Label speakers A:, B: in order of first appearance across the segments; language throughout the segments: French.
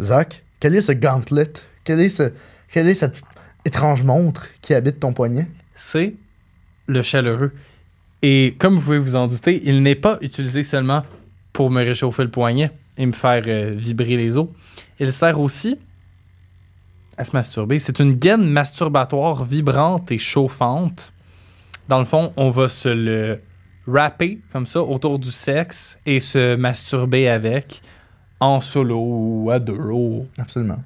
A: Zach, quel est ce gauntlet? Quel est, ce, quelle est cette étrange montre qui habite ton poignet?
B: C'est le chaleureux. Et comme vous pouvez vous en douter, il n'est pas utilisé seulement pour me réchauffer le poignet et me faire euh, vibrer les os. Il sert aussi à se masturber. C'est une gaine masturbatoire vibrante et chauffante. Dans le fond, on va se le wrapper comme ça autour du sexe et se masturber avec en solo ou à deux. ou-
A: Absolument.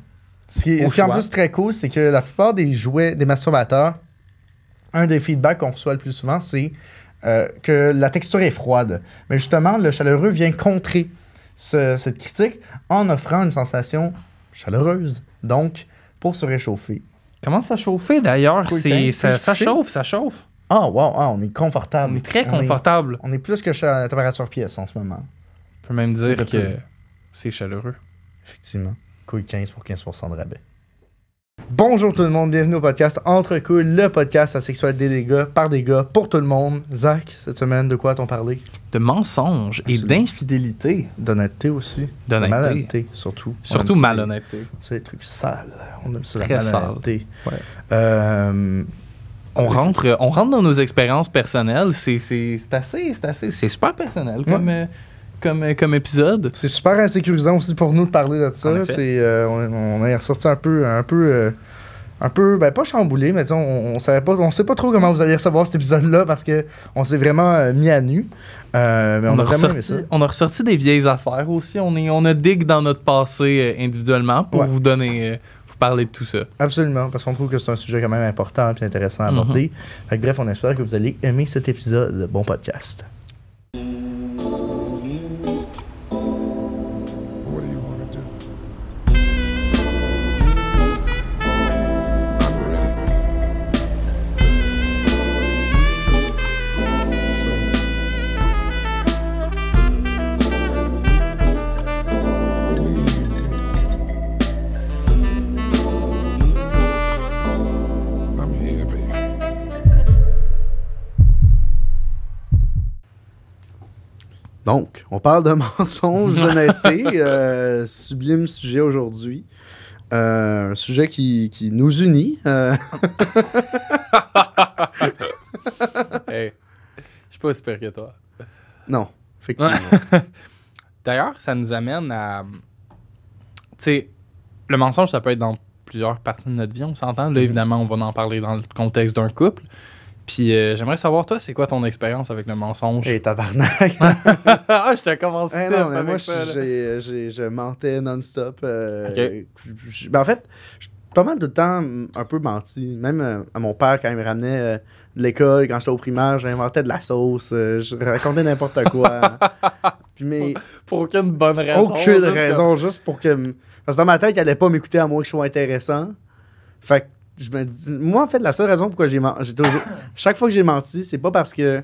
A: Ce qui,
B: Au
A: ce qui est en plus très cool, c'est que la plupart des jouets, des masturbateurs, un des feedbacks qu'on reçoit le plus souvent, c'est euh, que la texture est froide. Mais justement, le chaleureux vient contrer ce- cette critique en offrant une sensation chaleureuse. Donc, pour se réchauffer.
B: Comment ça chauffer d'ailleurs?
A: Cool,
B: C'est-
A: tiens,
B: ça,
A: chauffe.
B: chauffe, ça chauffe.
A: Ah, wow, ah, on est confortable.
B: On est très confortable.
A: On est, plus que la température pièce en ce moment.
B: On peut même dire que c'est chaleureux.
A: Effectivement. Couille 15 pour 15% de rabais. Bonjour tout le monde, bienvenue au podcast Entre couilles, le podcast à sexualité des gars, par des gars, pour tout le monde. Zach, cette semaine, de quoi t'on parlé?
B: De mensonges et d'infidélité.
A: D'honnêteté aussi.
B: D'honnêteté.
A: malhonnêteté, surtout.
B: Surtout malhonnêteté.
A: C'est les trucs sales. On aime ça, la
B: Très
A: malhonnêteté.
B: Ouais.
A: Euh,
B: On rentre, on rentre dans nos expériences personnelles. C'est assez, c'est assez, c'est super personnel comme, euh, comme, comme épisode.
A: c'est super insécurisant aussi pour nous de parler de ça. C'est, euh, on, on est ressorti un peu, un peu, euh, un peu, ben pas chamboulé, mais disons, on, on savait pas, on sait pas trop comment vous allez recevoir cet épisode-là parce que on s'est vraiment euh, mis à nu. Euh, mais on,
B: On,
A: a, ça.
B: ressorti, on a ressorti des vieilles affaires aussi. On, est, on a dig dans notre passé individuellement pour
A: Ouais.
B: vous donner, vous parler de tout ça.
A: Absolument, parce qu'on trouve que c'est un sujet quand même important et intéressant à
B: Mhm.
A: aborder. Fait que bref, on espère que vous allez aimer cet épisode. Bon podcast. Donc, on parle de mensonges, d'honnêteté. euh, sublime sujet aujourd'hui. Euh, un sujet qui, qui nous unit. euh,
B: Hey, je suis pas super que toi.
A: non, effectivement.
B: D'ailleurs, ça nous amène à. Tu sais, le mensonge, ça peut être dans plusieurs parties de notre vie, on s'entend. Là, évidemment, on va en parler dans le contexte d'un couple. Puis euh, j'aimerais savoir, toi, c'est quoi ton expérience avec le mensonge?
A: Et tabarnak.
B: ah, je te commence
A: Eh
B: stiff
A: non, mais
B: avec
A: moi,
B: ça, là.
A: j'ai- j'ai- je mentais non-stop. euh, je- ben, en fait, j'ai pas mal de temps mm, un peu menti. Même euh, à mon père, quand il me ramenait euh, de l'école, quand j'étais au primaire, j'inventais de la sauce, euh, je racontais n'importe quoi. Puis, mais
B: Pour aucune bonne raison.
A: aucune
B: juste
A: raison, juste pour que. Parce que dans ma tête, il allait pas m'écouter à moi que je sois intéressant. Fait que je me dis. Moi, en fait, la seule raison pourquoi j'ai menti. toujours... Chaque fois que j'ai menti, c'est pas parce que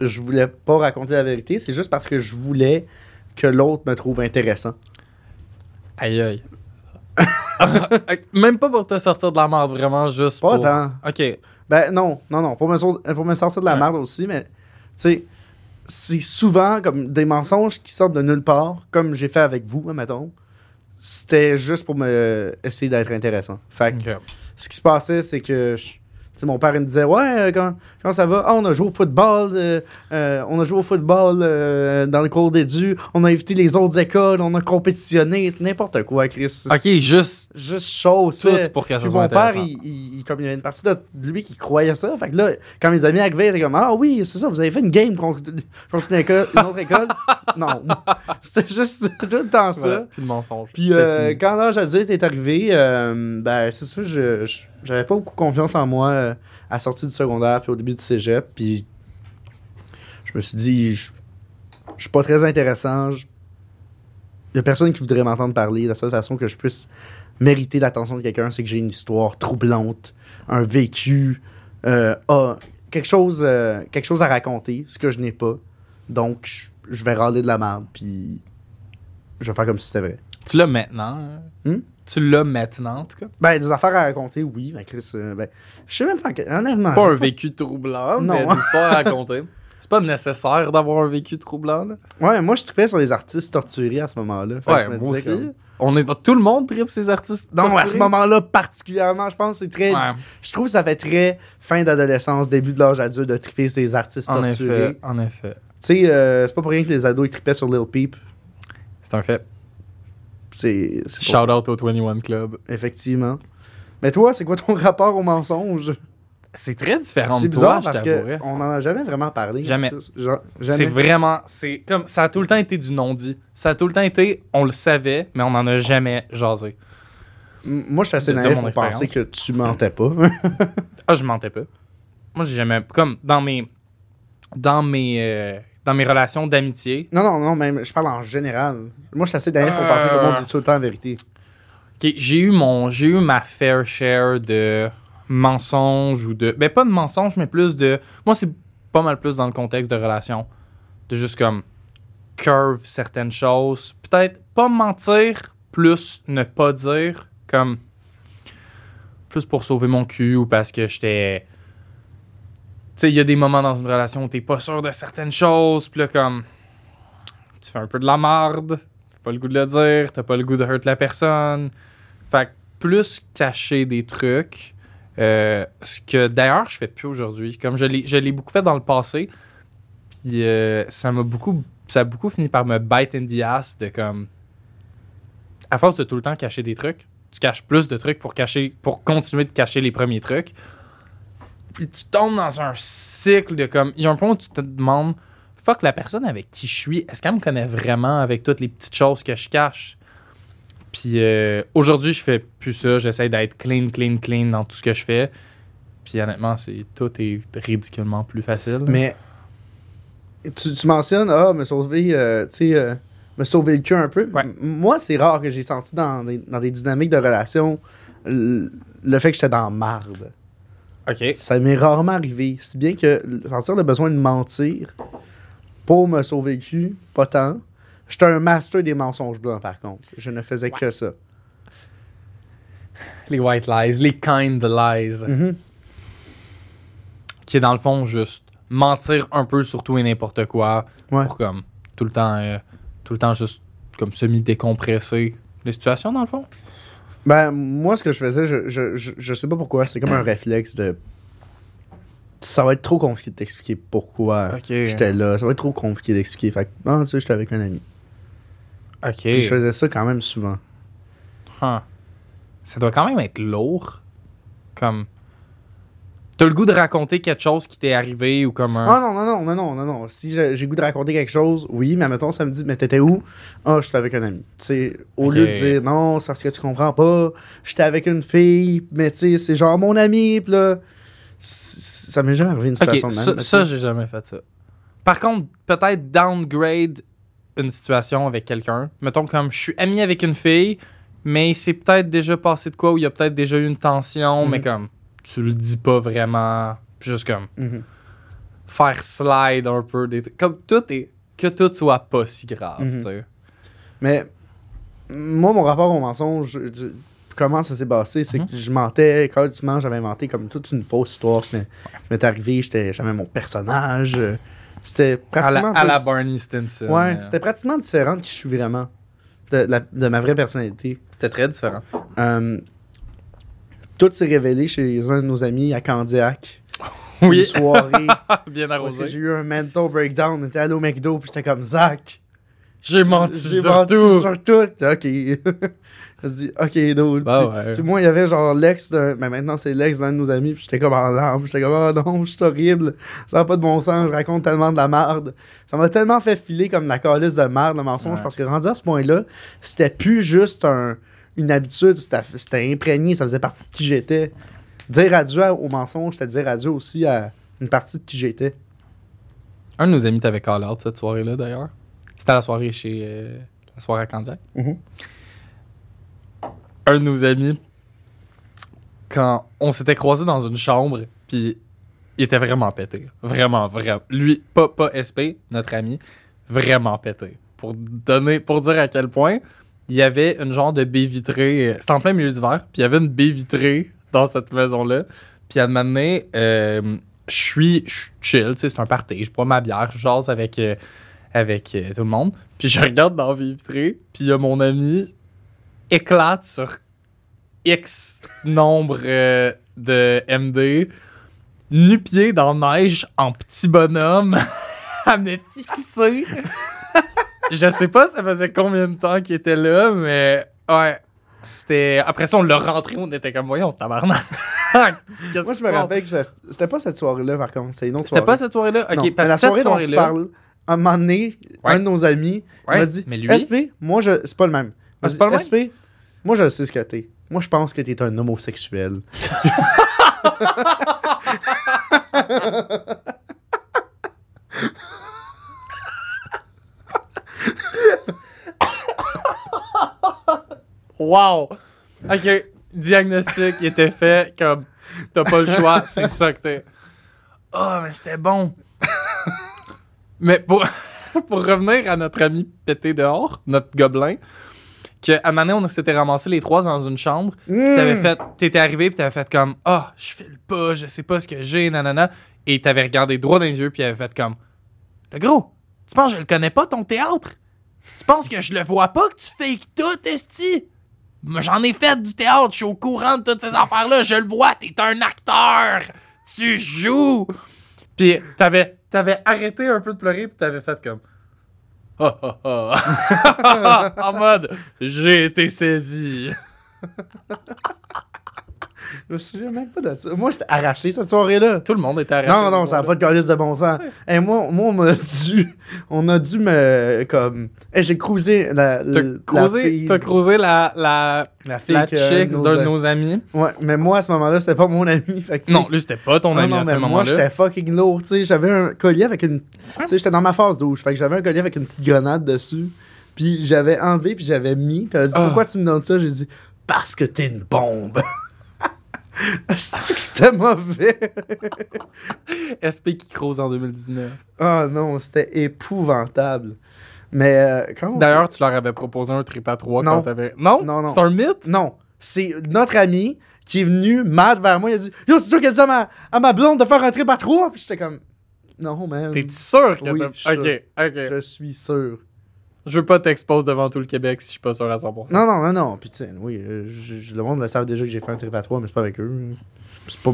A: je voulais pas raconter la vérité, c'est juste parce que je voulais que l'autre me trouve intéressant.
B: Aïe, aïe. Même pas pour te sortir de la merde, vraiment juste
A: Pas
B: pour...
A: tant.
B: OK.
A: Ben non, non, non. Pour me, sor- pour me sortir de la
B: Ouais.
A: merde aussi, mais tu sais, c'est souvent comme des mensonges qui sortent de nulle part, comme j'ai fait avec vous, mettons. C'était juste pour me essayer d'être intéressant. Fait que ce qui se passait, c'est que je- mon père il me disait Ouais, euh, quand, quand ça va? Ah, on a joué au football, euh, euh, on a joué au football euh, dans le cours d'édu, on a invité les autres écoles, on a compétitionné, c'est n'importe quoi, Chris.
B: OK, juste
A: Juste chose.
B: tout pour
A: puis
B: soit
A: mon père, il, il- il- comme il y avait une partie de lui qui croyait ça. Fait que là, quand mes amis arrivaient, ils étaient comme Ah oui, c'est ça, vous avez fait une game contre, contre une, école, une autre école. non. C'était juste tout le temps ça.
B: Voilà, plus de mensonge.
A: Puis euh, quand l'âge adulte est arrivé, euh, ben c'est ça, je, je- j'avais pas beaucoup confiance en moi euh, à la sortie du secondaire puis au début du cégep. Puis je me suis dit, je, je suis pas très intéressant. Il y a personne qui voudrait m'entendre parler. La seule façon que je puisse mériter l'attention de quelqu'un, c'est que j'ai une histoire troublante, un vécu, euh, ah, quelque, chose, euh, quelque chose à raconter, ce que je n'ai pas. Donc, je, je vais râler de la merde, puis je vais faire comme si c'était vrai.
B: Tu l'as maintenant. hein?
A: Hmm?
B: Tu l'as maintenant, en tout cas?
A: Ben, des affaires à raconter, oui, mais Chris, euh, ben, je sais même pas, honnêtement.
B: Pas un vécu troublant,
A: Non.
B: mais une histoire à raconter. c'est pas nécessaire d'avoir un vécu troublant. Là.
A: Ouais, moi, je trippais sur les artistes torturés à ce moment-là.
B: Ouais,
A: je me
B: moi aussi.
A: comme-
B: On est tout le monde tripe ces artistes.
A: Non, à ce moment-là, particulièrement, je pense c'est très.
B: Ouais,
A: Je trouve que ça fait très fin d'adolescence, début de l'âge adulte de tripper ces artistes
B: en
A: torturés.
B: effet, en effet.
A: Tu sais, euh, c'est pas pour rien que les ados ils trippaient sur Lil Peep.
B: C'est un fait.
A: C'est.
B: Shout out au 21 Club.
A: Effectivement. Mais toi, c'est quoi ton rapport au mensonge?
B: C'est très différent
A: C'est
B: de
A: bizarre
B: toi, je
A: parce
B: t'avouerais.
A: qu'on en a jamais vraiment parlé.
B: Jamais. C'est vraiment, c'est comme, ça a tout le temps été du non-dit. Ça a tout le temps été, on le savait, mais on n'en a jamais jasé.
A: M- Moi, je suis assez naïf
B: mon
A: pour penser que tu mentais pas.
B: Ah, je mentais pas. Moi, j'ai jamais, comme, dans mes, dans mes, euh, dans mes relations d'amitié,
A: non, non, non, même, je parle en général. Moi, je suis assez naïf pour penser que le monde dit tout le temps la vérité.
B: Ok, j'ai eu mon j'ai eu ma fair share de mensonges ou de ben pas de mensonges mais plus de moi c'est pas mal plus dans le contexte de relation de juste comme curve certaines choses peut-être pas mentir plus ne pas dire comme plus pour sauver mon cul ou parce que j'étais sais il y a des moments dans une relation où t'es pas sûr de certaines choses puis là comme tu fais un peu de la marde t'as pas le goût de le dire t'as pas le goût de hurt la personne fait que plus cacher des trucs, euh, ce que d'ailleurs je fais plus aujourd'hui. Comme je l'ai, beaucoup fait dans le passé, puis euh, ça m'a beaucoup, ça a beaucoup fini par me bite in the ass de comme, à force de tout le temps cacher des trucs, tu caches plus de trucs pour cacher, pour continuer de cacher les premiers trucs. Puis tu tombes dans un cycle de comme, il y a un point où tu te demandes, fuck la personne avec qui je suis, est-ce qu'elle me connaît vraiment avec toutes les petites choses que je cache? Puis euh, aujourd'hui, je fais plus ça. J'essaie d'être clean, clean, clean dans tout ce que je fais. Puis honnêtement, c'est tout est ridiculement plus facile.
A: Mais tu, tu mentionnes, ah, me sauver, euh, tu sais, euh, me sauver le cul un peu.
B: Ouais.
A: Moi, c'est rare que j'ai senti dans des, dans des dynamiques de relation le fait que j'étais dans marde. Ça m'est rarement arrivé. Si bien que sentir le besoin de mentir pour me sauver le cul, pas tant. J'étais un master des mensonges blancs, par contre. Je ne faisais que ça.
B: Les white lies, les kind lies,
A: Mhm.
B: qui est dans le fond juste mentir un peu sur tout et n'importe quoi
A: Ouais.
B: pour comme tout le temps, euh, tout le temps juste comme semi décompresser les situations dans le fond.
A: Ben, moi, ce que je faisais, je, je, je, je sais pas pourquoi, c'est comme un réflexe de. Ça va être trop compliqué de t'expliquer pourquoi j'étais là. Ça va être trop compliqué d'expliquer. Fait que, non, tu sais, j'étais avec un ami.
B: Ok.
A: Puis je faisais ça quand même souvent.
B: Huh. Ça doit quand même être lourd. Comme. T'as le goût de raconter quelque chose qui t'est arrivé ou comme un.
A: Ah non, non, non, non, non, non, non. Si j'ai le goût de raconter quelque chose, oui, mais mettons, ça me dit, mais t'étais où? Ah, j'étais avec un ami. Sais, au lieu de dire, non, c'est parce que tu comprends pas, j'étais avec une fille, mais tu sais, c'est genre mon ami, pis là, ça m'est jamais arrivé une situation de même.
B: ça, ça, j'ai jamais fait ça. Par contre, peut-être downgrade une situation avec quelqu'un. Mettons comme je suis ami avec une fille, mais c'est peut-être déjà passé de quoi, ou il y a peut-être déjà eu une tension, mais comme tu le dis pas vraiment. Juste comme
A: Mhm.
B: faire slide un peu des trucs. Comme tout est. Que tout soit pas si grave,
A: Mhm.
B: tu sais.
A: Mais moi, mon rapport au mensonge, je- je- comment ça s'est passé, c'est
B: Mhm.
A: que je mentais, quand tu mens, j'avais inventé comme toute une fausse histoire qui m'est- arrivée, j'étais j'avais mon personnage. euh, C'était
B: À
A: pratiquement.
B: la, à la Barney Stinson.
A: Ouais,
B: euh,
A: c'était pratiquement différent de qui je suis vraiment. De, la- de ma vraie personnalité.
B: C'était très différent.
A: Euh, tout s'est révélé chez un de nos amis à Candiac. Une
B: Oui,
A: soirée.
B: bien
A: que j'ai
B: arrosé.
A: eu un mental breakdown. On était allé au McDo, puis j'étais comme Zach.
B: J'ai menti sur
A: menti
B: tout.
A: sur tout. Ok. Je dit, ok, dude.
B: Bah ouais.
A: puis moi, il y avait genre l'ex d'un. Mais maintenant, c'est l'ex d'un de nos amis. Puis j'étais comme en larmes. J'étais comme, oh non, je suis horrible. Ça n'a pas de bon sens. Je raconte tellement de la merde. Ça m'a tellement fait filer comme la calice de merde, le mensonge.
B: Ouais.
A: Parce que rendu à ce point-là, c'était plus juste un, une habitude. C'était imprégné. Ça faisait partie de qui j'étais. Dire adieu au mensonge, c'était dire adieu aussi à une partie de qui j'étais.
B: Un de nos amis t'avait call out cette soirée-là d'ailleurs. C'était à la soirée chez. euh, la soirée à Candiac.
A: Mhm.
B: Un de nos amis, quand on s'était croisés dans une chambre, puis il était vraiment pété. Vraiment, vraiment. Lui, pas, pas SP, notre ami, vraiment pété. Pour donner, pour dire à quel point, il y avait une genre de baie vitrée. euh, C'était en plein milieu d'hiver, puis il y avait une baie vitrée dans cette maison-là. Puis à un moment donné, euh, je suis chill, c'est un party, je bois ma bière, je jase avec, euh, avec tout le monde. Puis je regarde dans la vitrée, puis il y a mon ami éclate sur X nombre de MD, nu-pied dans neige en petit bonhomme, à me fixer. Je sais pas ça faisait combien de temps qu'il était là, mais ouais. C'était. Après ça, on l'a rentré, on était comme, voyons, tabarnak.
A: Moi, je me rappelle que c'était pas cette soirée-là, par contre. C'est une autre
B: C'était pas cette soirée-là? Ok,
A: Non,
B: parce que cette
A: soirée dont je
B: soirée-là.
A: parle, à un moment donné,
B: Ouais.
A: un de nos amis
B: Ouais,
A: m'a dit
B: mais lui-
A: SP, moi, je... c'est pas le même.
B: Ah, pas le
A: SP, moi, je sais ce que t'es. Moi, je pense que t'es un homosexuel.
B: Wow! Ok, diagnostic il était fait comme t'as pas le choix, c'est ça que t'es. Oh, mais c'était bon! mais pour, pour revenir à notre ami pété dehors, notre gobelin, que à un moment donné, on s'était ramassés les trois dans une chambre, pis t'avais fait, t'étais arrivé pis t'avais fait comme ah, je file pas, je sais pas ce que j'ai, nanana, et t'avais regardé droit dans les yeux pis t'avais fait comme le gros, tu penses que je le connais pas ton théâtre? Tu penses que je le vois pas que tu fakes tout, esti? J'en ai fait du théâtre, je suis au courant de toutes ces affaires-là, je le vois, t'es un acteur! Tu joues! Puis t'avais, t'avais arrêté un peu de pleurer, puis t'avais fait comme. En mode, j'ai été saisi.
A: Je me souviens même pas de ça. Moi, j'étais arraché cette soirée-là.
B: Tout le monde était arrêté.
A: Non, non, ça n'a pas de calice de bon sens. Et moi, moi, on m'a dû, on a dû me, comme, hey, j'ai cruisé la,
B: T'as croisé la, la,
A: la fille nos
B: d'un de
A: a-
B: nos amis.
A: Ouais, mais moi, à ce moment-là, c'était pas mon ami. Fait que,
B: Non, lui, c'était pas ton
A: non,
B: ami
A: non,
B: à
A: mais
B: ce
A: moi,
B: moment-là.
A: j'étais fucking lourd, tu sais. J'avais un collier avec une. Tu sais, j'étais dans ma phase douche. Fait que j'avais un collier avec une petite grenade dessus. Puis j'avais enlevé, puis j'avais mis. Puis elle a dit
B: Ah.
A: Pourquoi tu me donnes ça? J'ai dit Parce que t'es une bombe. C'est que c'était mauvais.
B: SP qui croise en 2019.
A: Oh non, c'était épouvantable. Mais euh, quand
B: D'ailleurs, tu leur avais proposé un trip à 3
A: Non.
B: quand t'avais. Non?
A: Non, non.
B: C'est un mythe?
A: Non, c'est notre ami qui est venu mad vers moi. Il a dit Yo, c'est toi qui as dit à ma, à ma blonde de faire un trip à trois. Puis j'étais comme Non, man.
B: T'es sûr que
A: Oui,
B: t'as. Ok, ok.
A: Je suis sûr.
B: Je veux pas t'exposer devant tout le Québec si je suis pas sûr à 100%.
A: Non, non, non, non. Puis, tu oui, euh, je- je- le monde le savent déjà que j'ai fait un trip à trois, mais c'est pas avec eux. C'est pas.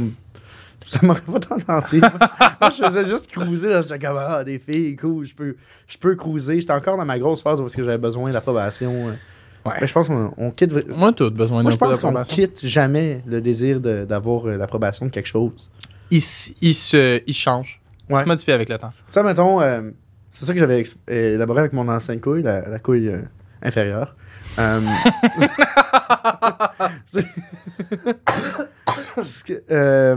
A: Ça m'aurait pas tant tenté. Moi, je faisais juste cruiser. là. J'étais comme, ah, des filles, cool, je peux, je peux cruiser. J'étais encore dans ma grosse phase où est-ce que j'avais besoin d'approbation. euh.
B: Ouais.
A: Mais je pense qu'on on quitte.
B: Moi, tout besoin
A: Moi, je pense qu'on quitte jamais le désir d'avoir euh, l'approbation de quelque chose.
B: Il, il se, il change. Il
A: Ouais.
B: se modifie avec le temps.
A: Ça, mettons, euh, c'est ça que j'avais élaboré avec mon ancienne couille, la, la couille euh, inférieure. Euh, que, euh,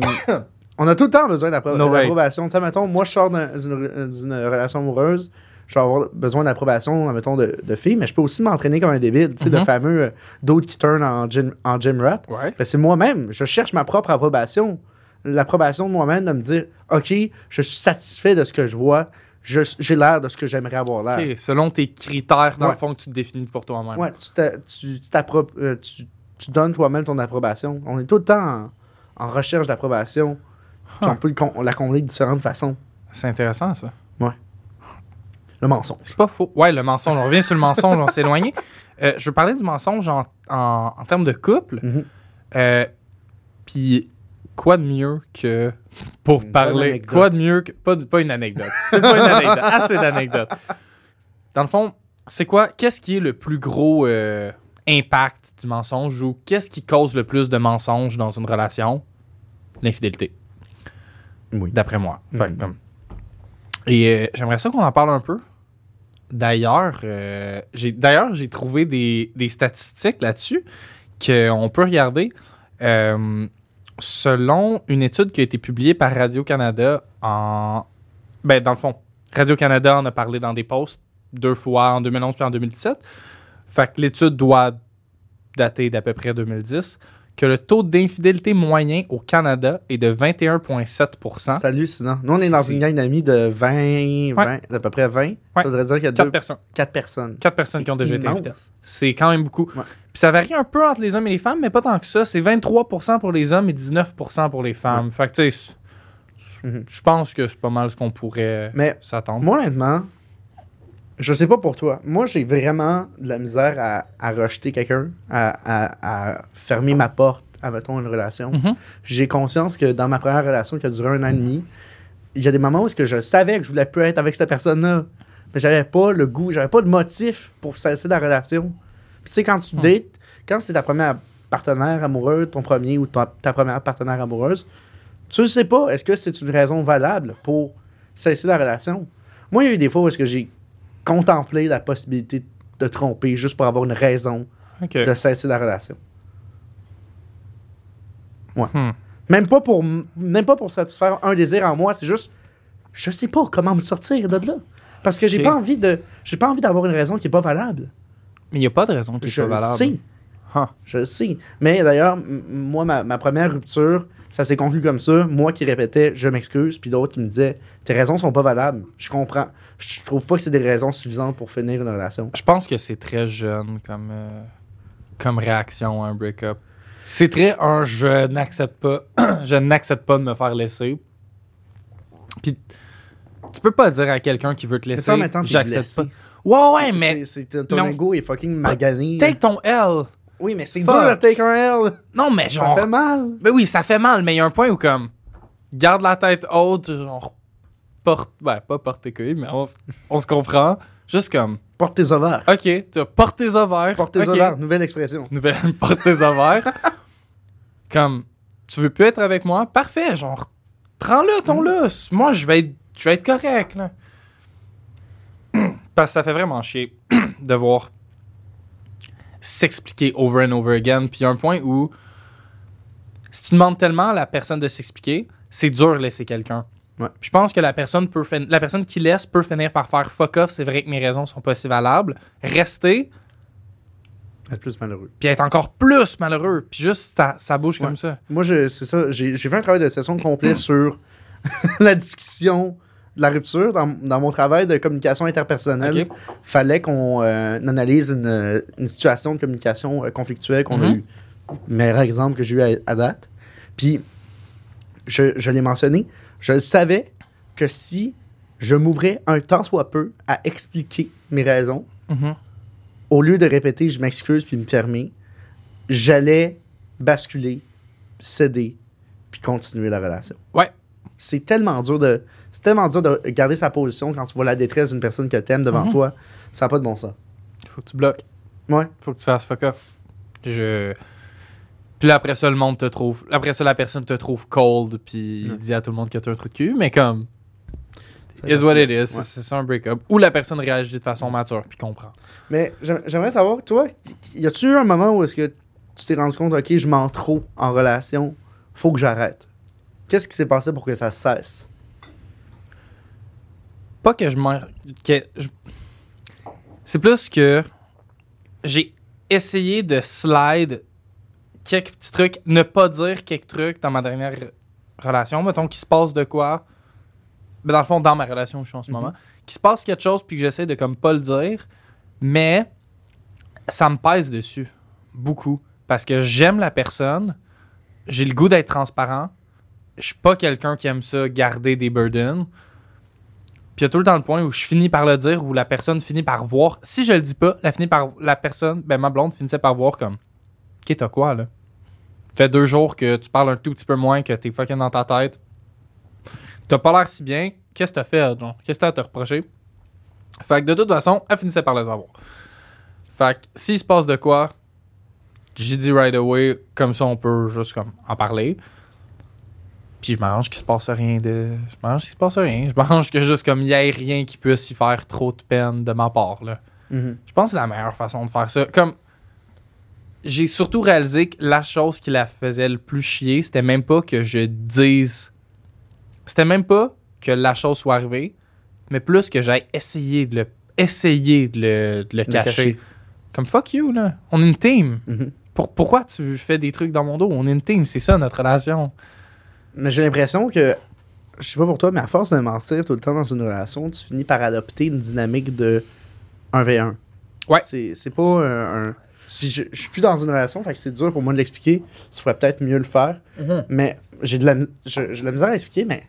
A: on a tout le temps besoin
B: No
A: d'approbation. Tu sais, mettons, moi, je sors d'un- d'une relation amoureuse, je vais avoir besoin d'approbation, mettons, de, de filles, mais je peux aussi m'entraîner comme un débile. Tu sais, le
B: Mhm.
A: fameux euh, d'autres qui turn en gym, en gym rat.
B: Ouais.
A: Ben, c'est moi-même. Je cherche ma propre approbation. L'approbation de moi-même de me dire OK, je suis satisfait de ce que je vois. J'ai l'air de ce que j'aimerais avoir l'air.
B: Selon tes critères, dans
A: Ouais.
B: le fond, que tu te définis pour toi-même.
A: Ouais, tu, tu, euh, tu- tu donnes toi-même ton approbation. On est tout le temps en, en recherche d'approbation.
B: Huh.
A: on peut la combler de différentes façons.
B: C'est intéressant, ça.
A: Le mensonge.
B: C'est pas faux. Ouais, le mensonge. On revient sur le mensonge, on s'est éloigné. Euh, je veux parler du mensonge en, en, en termes de couple.
A: Mhm.
B: Euh, Puis, quoi de mieux que pour
A: Une
B: parler? Quoi de mieux que. Pas, pas une anecdote. C'est pas une anecdote. Assez d'anecdotes. Dans le fond, c'est quoi. Qu'est-ce qui est le plus gros euh, impact du mensonge ou qu'est-ce qui cause le plus de mensonges dans une relation? L'infidélité,
A: Oui.
B: d'après moi. Fait
A: Mhm.
B: comme- Et euh, j'aimerais ça qu'on en parle un peu. D'ailleurs, euh, j'ai d'ailleurs j'ai trouvé des, des statistiques là-dessus qu'on peut regarder. Selon une étude qui a été publiée par Radio-Canada en... Ben, dans le fond, Radio-Canada en a parlé dans des posts deux fois en 2011 puis en 2017. Fait que l'étude doit dater d'à peu près 2010. Que le taux d'infidélité moyen au Canada est de 21,7%
A: C'est hallucinant. Nous, on est dans une gang d'amis de 20, 20 d'à peu près 20. Ça voudrait dire qu'il y a
B: 4
A: deux,
B: personnes.
A: 4 personnes.
B: Quatre personnes
A: C'est
B: qui ont déjà été infidèles. C'est quand même beaucoup.
A: Ouais.
B: Puis ça varie un peu entre les hommes et les femmes, mais pas tant que ça. C'est 23% pour les hommes et 19% pour les femmes. Fait que tu sais,
A: Mhm.
B: Je pense que c'est pas mal ce qu'on pourrait
A: Mais
B: s'attendre.
A: moi, honnêtement, je sais pas pour toi. Moi, j'ai vraiment de la misère à, à rejeter quelqu'un, à, à- à fermer ma porte à, mettons, une relation.
B: Mhm.
A: J'ai conscience que dans ma première relation qui a duré un an et demi, il y a des moments où est-ce que je savais que je voulais plus être avec cette personne-là. Mais j'avais pas le goût, j'avais pas de motif pour cesser la relation. Puis tu sais, quand tu
B: Hmm.
A: dates, quand c'est ta première partenaire amoureuse, ton premier ou ta, ta première partenaire amoureuse, tu ne sais pas, est-ce que c'est une raison valable pour cesser la relation? Moi, il y a eu des fois où est-ce que j'ai contemplé la possibilité de tromper juste pour avoir une raison de cesser la relation.
B: Hmm.
A: Même pas pour même pas pour satisfaire un désir en moi, c'est juste je sais pas comment me sortir de là. Parce que j'ai
B: Ok.
A: pas envie de j'ai pas envie d'avoir une raison qui est pas valable.
B: Mais il n'y a pas de raison que
A: Je
B: soit
A: le
B: valable.
A: sais. Je le sais. Mais d'ailleurs, moi, ma, ma première rupture, ça s'est conclu comme ça. Moi qui répétais je m'excuse, puis d'autres qui me disaient tes raisons sont pas valables. Je comprends. Je trouve pas que c'est des raisons suffisantes pour finir une relation.
B: Je pense que c'est très jeune comme, euh, comme réaction à un break-up. C'est très un je n'accepte pas je n'accepte pas de me faire laisser. Puis tu peux pas dire à quelqu'un qui veut te
A: Mais
B: laisser
A: ça,
B: j'accepte pas. Ouais ouais mais
A: C'est- ton
B: mais on-
A: ego est fucking magané.
B: take ton L.
A: Oui, mais c'est dur de take un L.
B: Non mais
A: Ça
B: genre
A: fait mal.
B: Ben oui, ça fait mal, mais il y a un point où comme garde la tête haute, genre porte ben pas porte tes couilles, mais on, se comprend. Juste comme
A: Porte tes ovaires.
B: OK, tu vas porte tes ovaires.
A: Porte tes ovaires, nouvelle expression.
B: Nouvelle porte tes ovaires. comme tu veux plus être avec moi? Parfait, genre prends-le ton lousse. Moi je vais être je vais être correct là. Parce que ça fait vraiment chier de voir s'expliquer over and over again. Puis il y a un point où si tu demandes tellement à la personne de s'expliquer, c'est dur de laisser quelqu'un.
A: Ouais.
B: Je pense que la personne peut fin- la personne qui laisse peut finir par faire fuck off, c'est vrai que mes raisons sont pas si valables. Rester,
A: Être plus malheureux.
B: puis être encore plus malheureux. Puis juste, ça, ça bouge
A: Ouais.
B: comme ça.
A: Moi, c'est ça. J'ai fait un travail de session complet sur la discussion de la rupture. Dans, dans mon travail de communication interpersonnelle,
B: Ok.
A: fallait qu'on euh, analyse une, une situation de communication euh, conflictuelle qu'on a
B: Mhm.
A: eu. Meilleur exemple que j'ai eu à, à date. Puis, je, je l'ai mentionné, je savais que si je m'ouvrais un tant soit peu à expliquer mes raisons,
B: Mhm.
A: au lieu de répéter je m'excuse puis me fermer, j'allais basculer, céder puis continuer la relation.
B: Ouais.
A: C'est tellement dur de c'est tellement dur de garder sa position quand tu vois la détresse d'une personne que t'aimes devant
B: Mhm.
A: toi. Ça n'a pas de bon sens.
B: Faut que tu bloques.
A: Ouais.
B: Faut que tu fasses fuck off. Je... Puis là, après ça, le monde te trouve. Après ça, la personne te trouve cold, puis il dit à tout le monde que t'as un trou de cul, mais comme. Is what it is.
A: Ouais.
B: C'est- ça un break-up. Ou la personne réagit de façon mature, puis comprend.
A: Mais j'aim- j'aimerais savoir, toi, y a-tu eu un moment où est-ce que tu t'es rendu compte, ok, je mens trop en relation, faut que j'arrête? Qu'est-ce qui s'est passé pour que ça cesse?
B: Pas que je m'en. que je- C'est plus que j'ai essayé de slide quelques petits trucs, ne pas dire quelques trucs dans ma dernière relation, mettons qu'il se passe de quoi. Ben, dans le fond, dans ma relation où je suis en ce
A: Mhm.
B: moment, qu'il se passe quelque chose puis que j'essaie de comme pas le dire, mais ça me pèse dessus beaucoup parce que j'aime la personne, j'ai le goût d'être transparent, je suis pas quelqu'un qui aime ça garder des burdens. Puis il y a tout le temps le point où je finis par le dire, où la personne finit par voir. Si je le dis pas, la, finit par, la personne, ben ma blonde finissait par voir comme Ok, t'as quoi là? Fait deux jours que tu parles un tout petit peu moins, que t'es fucking dans ta tête. T'as pas l'air si bien. Qu'est-ce que t'as fait, genre? Qu'est-ce que t'as à te reprocher? Fait que de toute façon, elle finissait par le savoir. Fait que s'il se passe de quoi, j'ai dit right away, comme ça on peut juste comme en parler. Puis je m'arrange qu'il se passe rien de. Je m'arrange qu'il se passe rien. Je m'arrange que juste comme il y ait rien qui puisse y faire trop de peine de ma part. Là.
A: Mhm.
B: Je pense que c'est la meilleure façon de faire ça. Comme j'ai surtout réalisé que la chose qui la faisait le plus chier, c'était même pas que je dise. C'était même pas que la chose soit arrivée, mais plus que j'aille essayer de le, essayer de le, de le cacher.
A: cacher.
B: Comme fuck you, là. On est une team.
A: Mhm.
B: Pour, pourquoi tu fais des trucs dans mon dos? On est une team. C'est ça notre relation.
A: Mais j'ai l'impression que, je sais pas pour toi, mais à force de mentir tout le temps dans une relation, tu finis par adopter une dynamique de 1v1.
B: Ouais.
A: C'est c'est pas un. un- Puis je, je suis plus dans une relation, fait que c'est dur pour moi de l'expliquer. Tu pourrais peut-être mieux le faire. Mais j'ai de, la, je- de la misère à expliquer, mais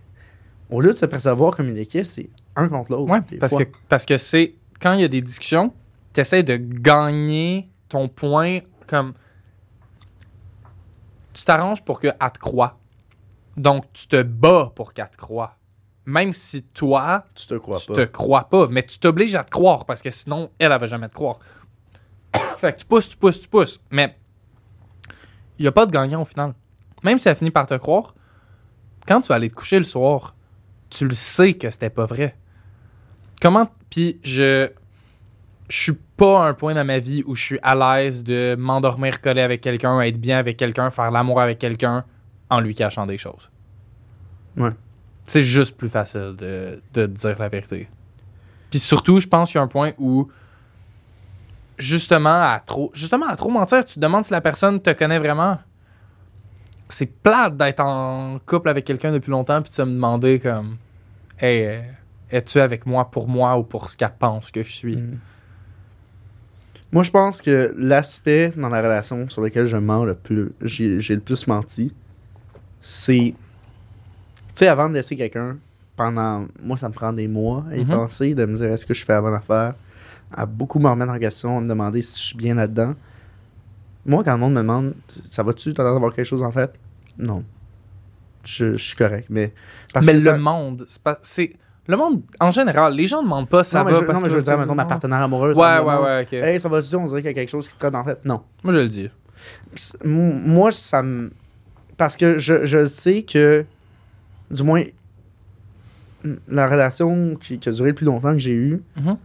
A: au lieu de se percevoir comme une équipe, c'est un contre l'autre.
B: Ouais, parce
A: fois.
B: que, parce que c'est quand il y a des discussions, tu essaies de gagner ton point comme. Tu t'arranges pour qu'elle te croie. Donc, tu te bats pour qu'elle te croie. Même si toi,
A: tu te crois
B: tu
A: pas.
B: te crois pas, mais tu t'obliges à te croire parce que sinon, elle, elle va jamais te croire. Fait que tu pousses, tu pousses, tu pousses. Mais il n'y a pas de gagnant au final. Même si elle finit par te croire, quand tu vas aller te coucher le soir, tu le sais que c'était pas vrai. Comment. Puis je. Je suis pas à un point dans ma vie où je suis à l'aise de m'endormir collé avec quelqu'un, être bien avec quelqu'un, faire l'amour avec quelqu'un en lui cachant des choses.
A: Ouais.
B: C'est juste plus facile de, de dire la vérité. Puis surtout, je pense qu'il y a un point où justement à trop justement à trop mentir, tu te demandes si la personne te connaît vraiment. C'est plate d'être en couple avec quelqu'un depuis longtemps puis de se me demander comme Hey, euh, es-tu avec moi pour moi ou pour ce qu'elle pense que je suis?
A: Mm. Moi, je pense que l'aspect dans la relation sur lequel je mens le plus, j'ai le plus menti, c'est. Tu sais, avant de laisser quelqu'un, pendant. Moi, ça me prend des mois à y
B: Mhm.
A: penser, de me dire est-ce que je fais la bonne affaire, à beaucoup me remettre en question, à me demander si je suis bien là-dedans. Moi, quand le monde me demande ça va-tu, t'as l'air d'avoir quelque chose en fait? Non. Je, je suis correct, mais. parce
B: mais
A: que
B: le
A: ça-
B: monde, c'est le monde en général, les gens ne demandent pas ça
A: non,
B: va
A: je,
B: parce
A: non, mais
B: que
A: je veux dire, maintenant, ma partenaire amoureuse.
B: Ouais, ouais,
A: demande,
B: ouais, OK.
A: Hey, ça va-tu, on dirait qu'il y a quelque chose qui te en tête. Non.
B: Moi je le dis.
A: Moi, ça me. Parce que je, je sais que, du moins, la relation qui, qui a duré le plus longtemps que j'ai eue,
B: Mhm.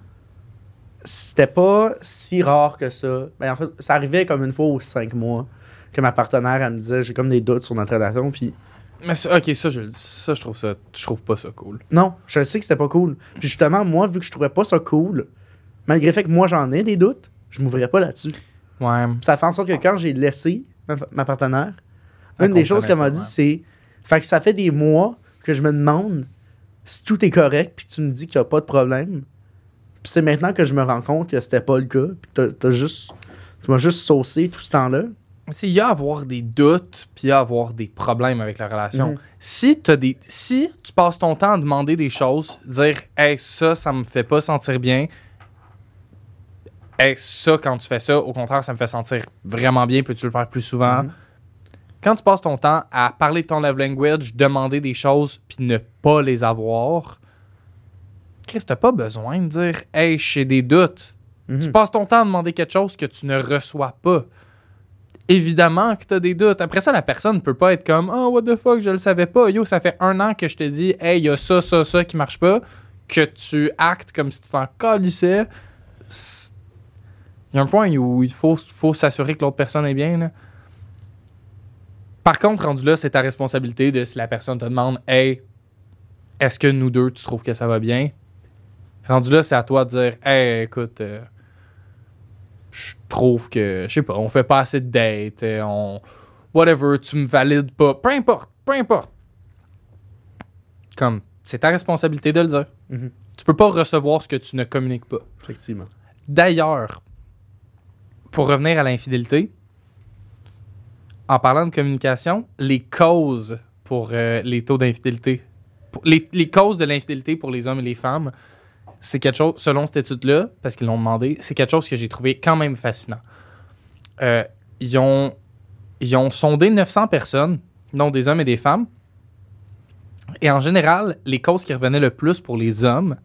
A: C'était pas si rare que ça. Ben, en fait, ça arrivait comme une fois aux cinq mois que ma partenaire, elle me disait j'ai comme des doutes sur notre relation. Puis
B: Mais OK, ça je le dis. Ça je trouve ça je trouve pas ça cool.
A: non, je sais que c'était pas cool. Puis justement, moi, vu que je trouvais pas ça cool, malgré le fait que moi j'en ai des doutes, je m'ouvrais pas là-dessus.
B: Ouais.
A: Ça fait en sorte que quand j'ai laissé ma, ma partenaire, une des choses qu'elle m'a dit, c'est. Fait que ça fait des mois que je me demande si tout est correct, puis tu me dis qu'il n'y a pas de problème. Puis c'est maintenant que je me rends compte que c'était pas le cas, puis t'as, juste. Tu m'as juste saucé tout ce temps-là.
B: Il y a à avoir des doutes, puis il y a à avoir des problèmes avec la relation.
A: Mhm.
B: Si, t'as des, si tu passes ton temps à demander des choses, dire Hey, ça, ça me fait pas sentir bien. Hey, ça, quand tu fais ça, au contraire, ça me fait sentir vraiment bien. Peux-tu le faire plus souvent?
A: Mhm.
B: Quand tu passes ton temps à parler de ton love language, demander des choses, puis ne pas les avoir, Chris, t'as pas besoin de dire Hey, j'ai des doutes.
A: Mhm.
B: Tu passes ton temps à demander quelque chose que tu ne reçois pas. Évidemment que tu as des doutes. Après ça, la personne ne peut pas être comme Oh, what the fuck, je le savais pas. Yo, ça fait un an que je te dis Hey, il y a ça, ça, ça qui marche pas. Que tu actes comme si tu t'en calissais. Il y a un point où il faut, faut s'assurer que l'autre personne est bien. là. Par contre, rendu là, c'est ta responsabilité de si la personne te demande Hey, est-ce que nous deux, tu trouves que ça va bien? Rendu là, c'est à toi de dire Hey, écoute, euh, je trouve que, je sais pas, on fait pas assez de dates, euh, on. Whatever, tu me valides pas. Peu importe, peu importe. Comme, c'est ta responsabilité de le dire.
A: Mhm.
B: Tu peux pas recevoir ce que tu ne communiques pas.
A: Effectivement.
B: D'ailleurs, pour revenir à l'infidélité, en parlant de communication, les causes pour euh, les taux d'infidélité, les, les causes de l'infidélité pour les hommes et les femmes, c'est quelque chose, selon cette étude-là, parce qu'ils l'ont demandé, c'est quelque chose que j'ai trouvé quand même fascinant. Euh, ils, ont, ils ont sondé 900 personnes, dont des hommes et des femmes, et en général, les causes qui revenaient le plus pour les hommes,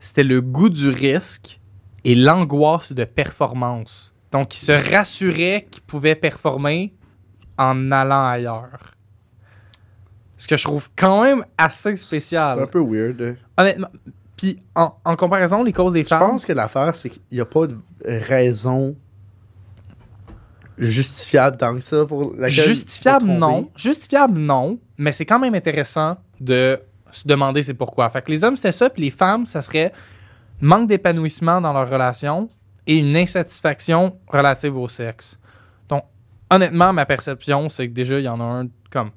B: c'était le goût du risque et l'angoisse de performance. Donc, ils se rassuraient qu'ils pouvaient performer en allant ailleurs. Ce que je trouve quand même assez
A: C'est
B: spécial.
A: un peu weird.
B: Honnêtement. Puis, en, en comparaison, les causes des
A: Je
B: femmes.
A: pense que l'affaire, c'est qu'il n'y a pas de raison justifiable tant que ça pour laquelle
B: Justifiable, non. Justifiable, non. Mais c'est quand même intéressant de se demander c'est pourquoi. Fait que les hommes, c'était ça, puis les femmes, ça serait manque d'épanouissement dans leur relation et une insatisfaction relative au sexe. Donc, honnêtement, ma perception, c'est que déjà, il y en a un comme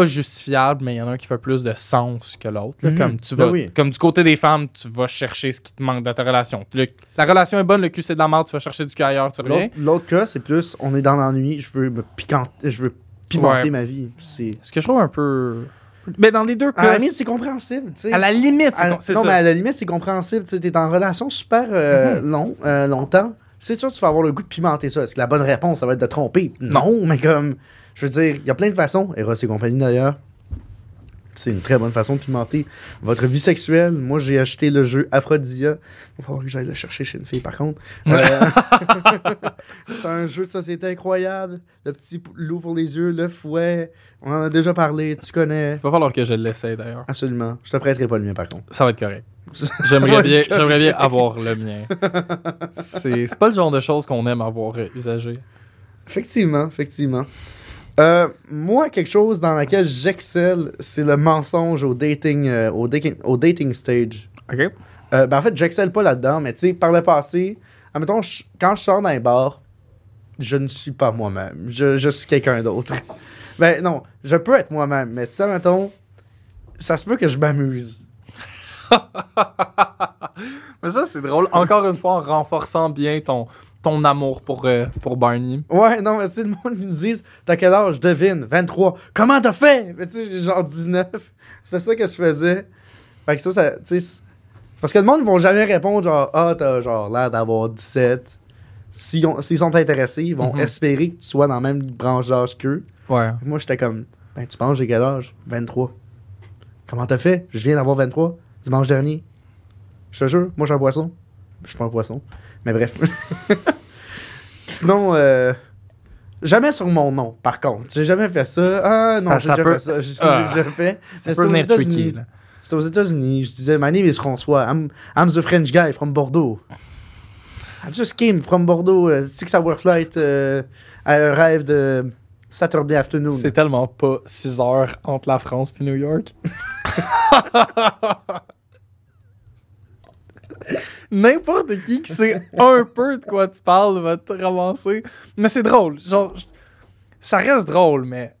B: pas justifiable, mais il y en a un qui fait plus de sens que l'autre.
A: Mhm.
B: Comme tu
A: Ben oui.
B: comme du côté des femmes, tu vas chercher ce qui te manque dans ta relation. Le- la relation est bonne, le cul c'est de la merde, tu vas chercher du cul ailleurs, tu reviens.
A: L'autre- cas, c'est plus on est dans l'ennui, je veux me piquanter, je veux pimenter
B: Ouais.
A: ma vie. C'est
B: Ce que je trouve un peu, Mais dans les deux
A: À la
B: cas,
A: limite, c'est compréhensible, tu sais.
B: à la limite, c'est c'est
A: non,
B: ça.
A: mais à la limite, c'est compréhensible. Tu es en relation super euh, long, euh, longtemps. C'est sûr que tu vas avoir le goût de pimenter ça. Est-ce que la bonne réponse, ça va être de tromper? Non, mais comme, je veux dire, il y a plein de façons. Eros et compagnie, d'ailleurs. C'est une très bonne façon de pimenter votre vie sexuelle. Moi, j'ai acheté le jeu Aphrodisia. Il va falloir que j'aille le chercher chez une fille, par contre. Euh, c'est un jeu de société incroyable. Le petit loup pour les yeux, le fouet. On en a déjà parlé, tu connais.
B: Il va falloir que je l'essaie d'ailleurs.
A: Absolument. Je te prêterai pas le mien, par contre.
B: Ça va être correct. J'aimerais bien,
A: correct.
B: j'aimerais bien avoir le mien. C'est c'est pas le genre de choses qu'on aime avoir usagé.
A: Effectivement, effectivement. Euh, moi, quelque chose dans laquelle j'excelle, c'est le mensonge au dating, euh, au dating, au dating stage.
B: OK.
A: Euh, ben, en fait, j'excelle pas là-dedans, mais tu sais, par le passé, admettons, je- quand je sors d'un bar, je ne suis pas moi-même. Je, je suis quelqu'un d'autre. ben non, je peux être moi-même, mais tu sais, admettons, ça se peut que je m'amuse.
B: Mais ça, c'est drôle. Encore une fois, en renforçant bien ton, ton amour pour, euh, pour Barney.
A: Ouais, non, mais tu sais, le monde ils me disent T'as quel âge? Devine, 23. Comment t'as fait? Mais tu sais, j'ai genre 19. C'est ça que je faisais. Fait que ça, ça tu sais. Parce que le monde, ils vont jamais répondre genre Ah, t'as genre l'air d'avoir 17. S'ils ont- s'ils sont intéressés, ils vont
B: Mhm.
A: espérer que tu sois dans la même branche d'âge qu'eux.
B: Ouais.
A: Moi, j'étais comme Ben, tu penses, j'ai quel âge? 23. Comment t'as fait? Je viens d'avoir 23 dimanche dernier. Je te jure, moi, j'ai un poisson. Je suis pas un poisson. Mais bref. Sinon, euh, jamais sur mon nom, par contre. J'ai jamais fait ça. Ah non,
B: Ah,
A: j'ai déjà
B: peut-
A: fait ça. J'ai
B: Ah.
A: déjà fait.
B: Ça peut venir
A: États-Unis.
B: tricky, là.
A: C'était aux États-Unis. Je disais, My name is François. I'm, I'm the French guy from Bordeaux. I just came from Bordeaux. uh, six hour flight. Uh, I arrived uh, Saturday afternoon.
B: C'est tellement pas 6 heures entre la France et New York. N'importe qui qui sait un peu de quoi tu parles va te ramasser. Mais c'est drôle. Genre, ça reste drôle, mais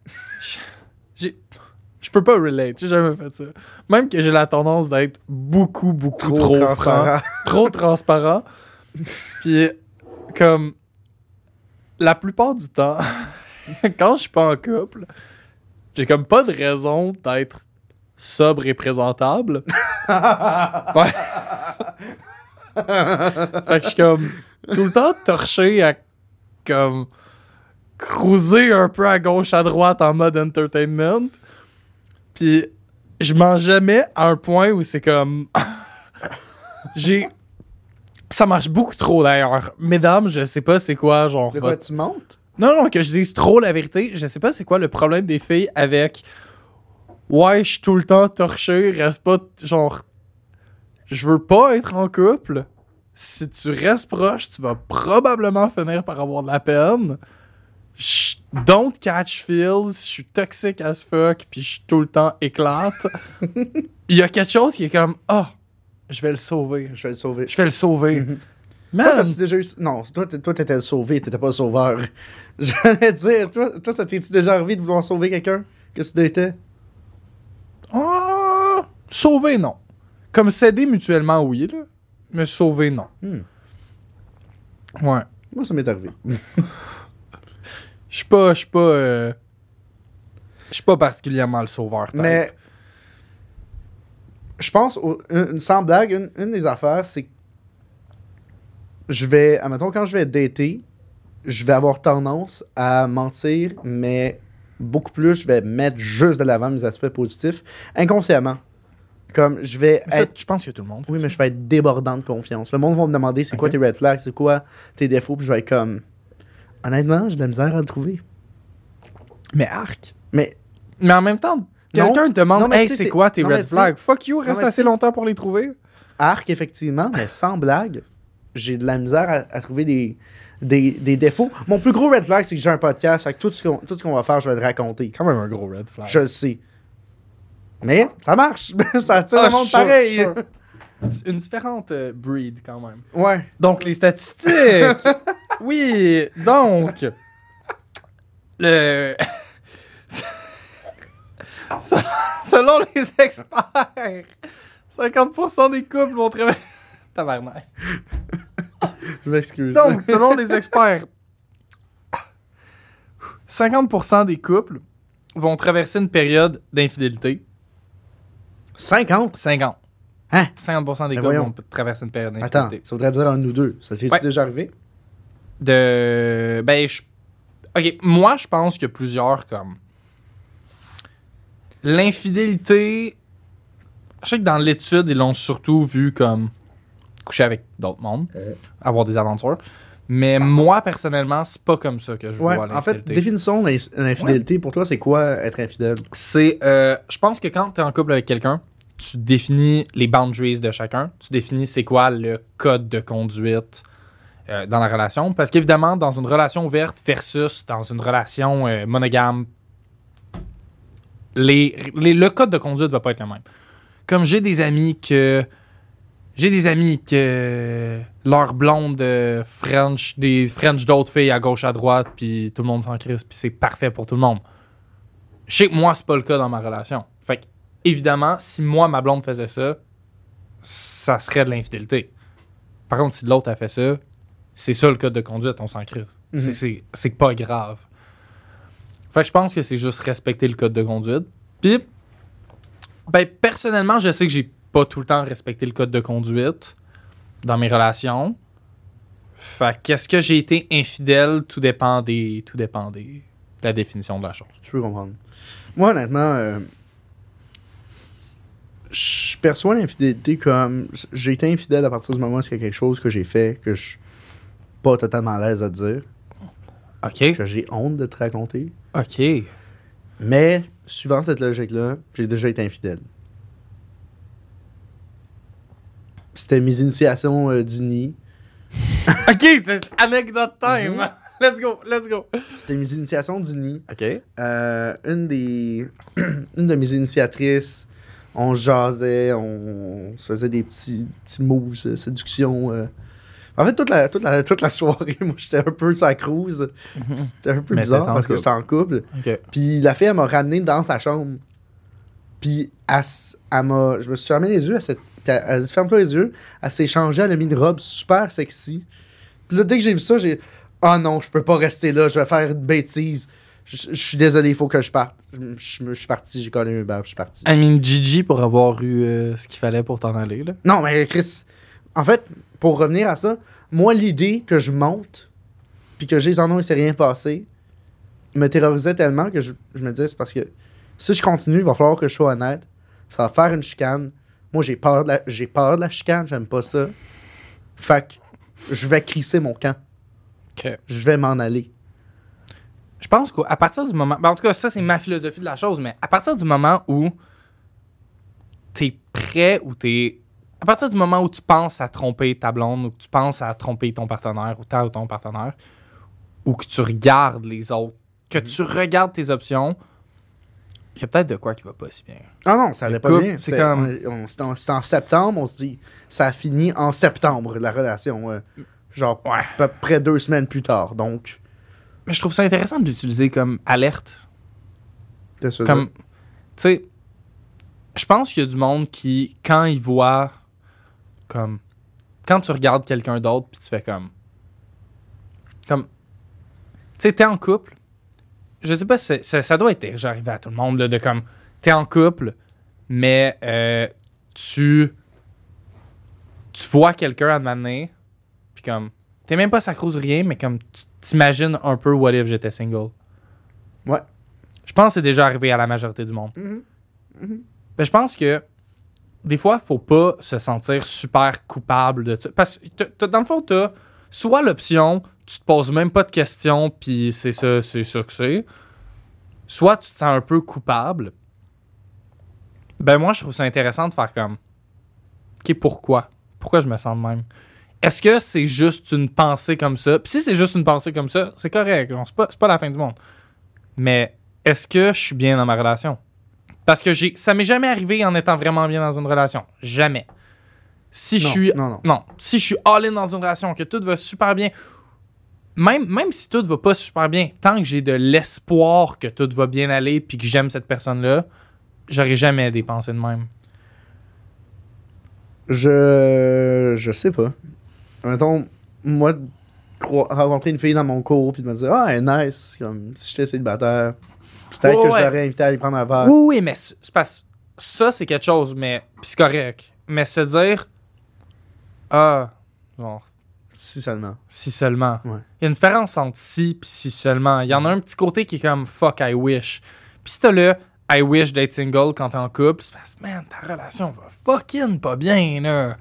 B: je peux pas relate. J'ai jamais fait ça. Même que j'ai la tendance d'être beaucoup, beaucoup trop,
A: transparent.
B: trop transparent. Puis, comme, la plupart du temps, quand je suis pas en couple, j'ai comme pas de raison d'être sobre et présentable. Fait que je suis comme tout le temps torché à comme cruiser un peu à gauche à droite en mode entertainment. Puis je mange jamais à un point où c'est comme j'ai ça marche beaucoup trop d'ailleurs. Mesdames, je sais pas c'est quoi genre
A: De quoi tu montes?
B: Non, non, que je dise trop la vérité. Je sais pas c'est quoi le problème des filles avec. Ouais, je suis tout le temps torché, reste pas. Genre. Je veux pas être en couple. Si tu restes proche, tu vas probablement finir par avoir de la peine. Je- Don't catch feels, je suis toxique as fuck, puis je suis tout le temps éclate. Il y a quelque chose qui est comme Ah, je vais le sauver.
A: Je vais le sauver.
B: Je vais le sauver.
A: Mhm. Toi,
B: Man,
A: déjà eu... Non, toi, t'étais le sauvé, t'étais pas le sauveur. J'allais dire, toi, toi ça t'es-tu déjà arrivé de vouloir sauver quelqu'un? Que tu étais?
B: Ah, sauver, non. Comme s'aider mutuellement, oui, là. Mais sauver, non.
A: Hmm.
B: Ouais.
A: Moi, ça m'est arrivé.
B: Je suis pas. Je suis pas. euh, Je suis pas particulièrement le sauveur. type.
A: Mais je pense, au- une, une- sans blague, une, une des affaires, c'est que je vais, admettons, quand je vais dater, je vais avoir tendance à mentir, mais beaucoup plus, je vais mettre juste de l'avant mes aspects positifs, inconsciemment. Comme je vais
B: Ça,
A: être.
B: je pense que tout le monde.
A: Oui,
B: ça.
A: mais je vais être débordant de confiance. Le monde va me demander c'est quoi tes red flags, c'est quoi tes défauts, puis je vais être comme. Honnêtement, j'ai de la misère à le trouver.
B: Mais arc.
A: Mais
B: Mais en même temps, quelqu'un te demande
A: Non,
B: Hey, c'est quoi tes
A: non,
B: red flags? Fuck you, reste assez longtemps pour les trouver.
A: arc, effectivement, mais sans blague, j'ai de la misère à, à trouver des, des, des défauts. Mon plus gros red flag, c'est que j'ai un podcast. Fait que tout ce qu'on va faire, je vais le raconter.
B: Quand même un gros red flag.
A: Je le sais. Mais ça marche. ça attire
B: Ah,
A: le monde pareil.
B: Une différente euh, breed, quand même.
A: Ouais.
B: Donc, les statistiques. oui, donc. Le. Se- Selon les experts, 50% des couples vont traverser. Tabarnak.
A: M'excuse.
B: Donc, selon les experts, 50% des couples vont traverser une période d'infidélité.
A: 50?
B: 50.
A: Hein?
B: 50% des
A: Ben voyons.
B: vont traverser une période
A: Attends,
B: d'infidélité.
A: ça voudrait dire un ou deux. Ça
B: Ouais.
A: déjà arrivé?
B: De. Ben, je. Ok, moi, je pense qu'il y a plusieurs comme. L'infidélité. Je sais que dans l'étude, ils l'ont surtout vu comme coucher avec d'autres mondes,
A: Euh.
B: avoir des aventures. Mais moi, personnellement, c'est pas comme ça que je
A: Ouais,
B: vois
A: en fait,
B: l'infidélité.
A: définissons l'in- l'infidélité. Pour toi, c'est quoi être infidèle?
B: C'est. euh, je pense que quand tu es en couple avec quelqu'un, tu définis les boundaries de chacun. Tu définis c'est quoi le code de conduite euh, dans la relation. Parce qu'évidemment, dans une relation ouverte versus dans une relation euh, monogame, les, les- le code de conduite va pas être le même. Comme j'ai des amis que. J'ai des amis que leur blonde euh, French, des French d'autres filles à gauche à droite, puis tout le monde s'en crisse, puis c'est parfait pour tout le monde. Je sais que moi, c'est pas le cas dans ma relation. Fait que, évidemment, si moi, ma blonde faisait ça, ça serait de l'infidélité. Par contre, si l'autre a fait ça, c'est ça le code de conduite, on s'en crisse. C'est- C'est c'est pas grave. Fait que je pense que c'est juste respecter le code de conduite. Puis, ben, personnellement, je sais que j'ai pas tout le temps respecté le code de conduite dans mes relations. Fait que, qu'est-ce que j'ai été infidèle, tout dépend des. Tout dépend des, de la définition de la chose.
A: Je peux comprendre. Moi, honnêtement, euh, je perçois l'infidélité comme. J'ai été infidèle à partir du moment où il y a quelque chose que j'ai fait que je suis pas totalement à l'aise à dire,
B: OK.
A: que j'ai honte de te raconter.
B: OK.
A: Mais, suivant cette logique-là, j'ai déjà été infidèle. C'était mes initiations euh, du nid.
B: OK, c'est anecdote time. Let's go, let's go.
A: C'était mes initiations du nid.
B: OK.
A: Euh, une des une de mes initiatrices on jasait on, se faisait des petits petits moves de séduction euh. en fait toute la toute la toute la soirée moi j'étais un peu sa cruise c'était un peu
B: Mais
A: bizarre parce que j'étais en couple
B: OK.
A: puis la fille elle m'a ramené dans sa chambre puis elle, m'a je me suis fermé les yeux s'est- puis elle, elle dit ferme-toi les yeux elle s'est changée elle a mis une robe super sexy. Puis là dès que j'ai vu ça j'ai ah non je peux pas rester là je vais faire une bêtise. Je, je suis désolé il faut que je parte. Je, suis parti j'ai collé un bar je suis parti.
B: I mean, Gigi pour avoir eu euh, ce qu'il fallait pour t'en aller, là.
A: non mais Chris en fait pour revenir à ça moi l'idée que je monte puis que j'ai son nom il s'est rien passé me terrorisait tellement que je, je me disais c'est parce que si je continue il va falloir que je sois honnête ça va faire une chicane moi j'ai peur de la j'ai peur de la chicane j'aime pas ça fait que je vais crisser mon camp je vais m'en aller
B: Je pense qu'à partir du moment. ben, en tout cas, ça, c'est ma philosophie de la chose, mais à partir du moment où t'es prêt ou t'es. À partir du moment où tu penses à tromper ta blonde ou que tu penses à tromper ton partenaire ou ta ou ton partenaire, ou que tu regardes les autres, que tu regardes tes options, il y a peut-être de quoi qui va pas si bien.
A: Ah non, ça allait pas
B: couple,
A: bien.
B: c'est comme-
A: on- on- c'était en, septembre, on se dit. Ça a fini en septembre, la relation. euh, genre,
B: Ouais.
A: à peu près deux semaines plus tard. Donc,
B: Mais je trouve ça intéressant d'utiliser comme alerte.
A: qu'est-ce que
B: Comme, tu sais, je pense qu'il y a du monde qui, quand il voit, comme, quand tu regardes quelqu'un d'autre, puis tu fais comme, comme, tu sais, t'es en couple, je sais pas, ça, ça doit être déjà arrivé à tout le monde, là, de comme, t'es en couple, mais euh, tu, tu vois quelqu'un à un moment donné, puis comme, t'es même pas sacrose ou rien, mais comme, tu t'imagines un peu what if j'étais single.
A: Ouais.
B: Je pense que c'est déjà arrivé à la majorité du monde.
A: Mhm.
B: Ben, je pense que des fois, faut pas se sentir super coupable de ça. Parce que t'as- t'as- dans le fond, tu as soit l'option, tu te poses même pas de questions, puis c'est ça, c'est ça que c'est. Soit tu te sens un peu coupable. Ben, moi, je trouve ça intéressant de faire comme. OK, pourquoi? Pourquoi je me sens même? Est-ce que c'est juste une pensée comme ça? Puis si c'est juste une pensée comme ça, c'est correct. C'est pas, pas la fin du monde. Mais est-ce que je suis bien dans ma relation? Parce que j'ai, ça m'est jamais arrivé en étant vraiment bien dans une relation. Jamais. Si je suis.
A: non, non.
B: Non. Si je suis all-in dans une relation, que tout va super bien, même, même si tout va pas super bien, tant que j'ai de l'espoir que tout va bien aller puis que j'aime cette personne-là, j'aurais jamais des pensées de même.
A: Je. Je sais pas. Mettons, moi, rencontrer une fille dans mon cours puis de me dire Ah, elle est nice. Comme si j'étais célibataire. Peut-être que
B: ouais.
A: je l'aurais invité à aller prendre un verre.
B: Oui, oui, mais ça, c'est quelque chose, mais. C'est correct. Mais se dire. Ah. Genre,
A: Si seulement.
B: si seulement.
A: Ouais.
B: Il y a une différence entre si puis si seulement. Il y en a un petit côté qui est comme fuck, I wish. Puis si t'as le I wish d'être single quand t'es en couple, c'est parce que, man, ta relation va fucking pas bien, là.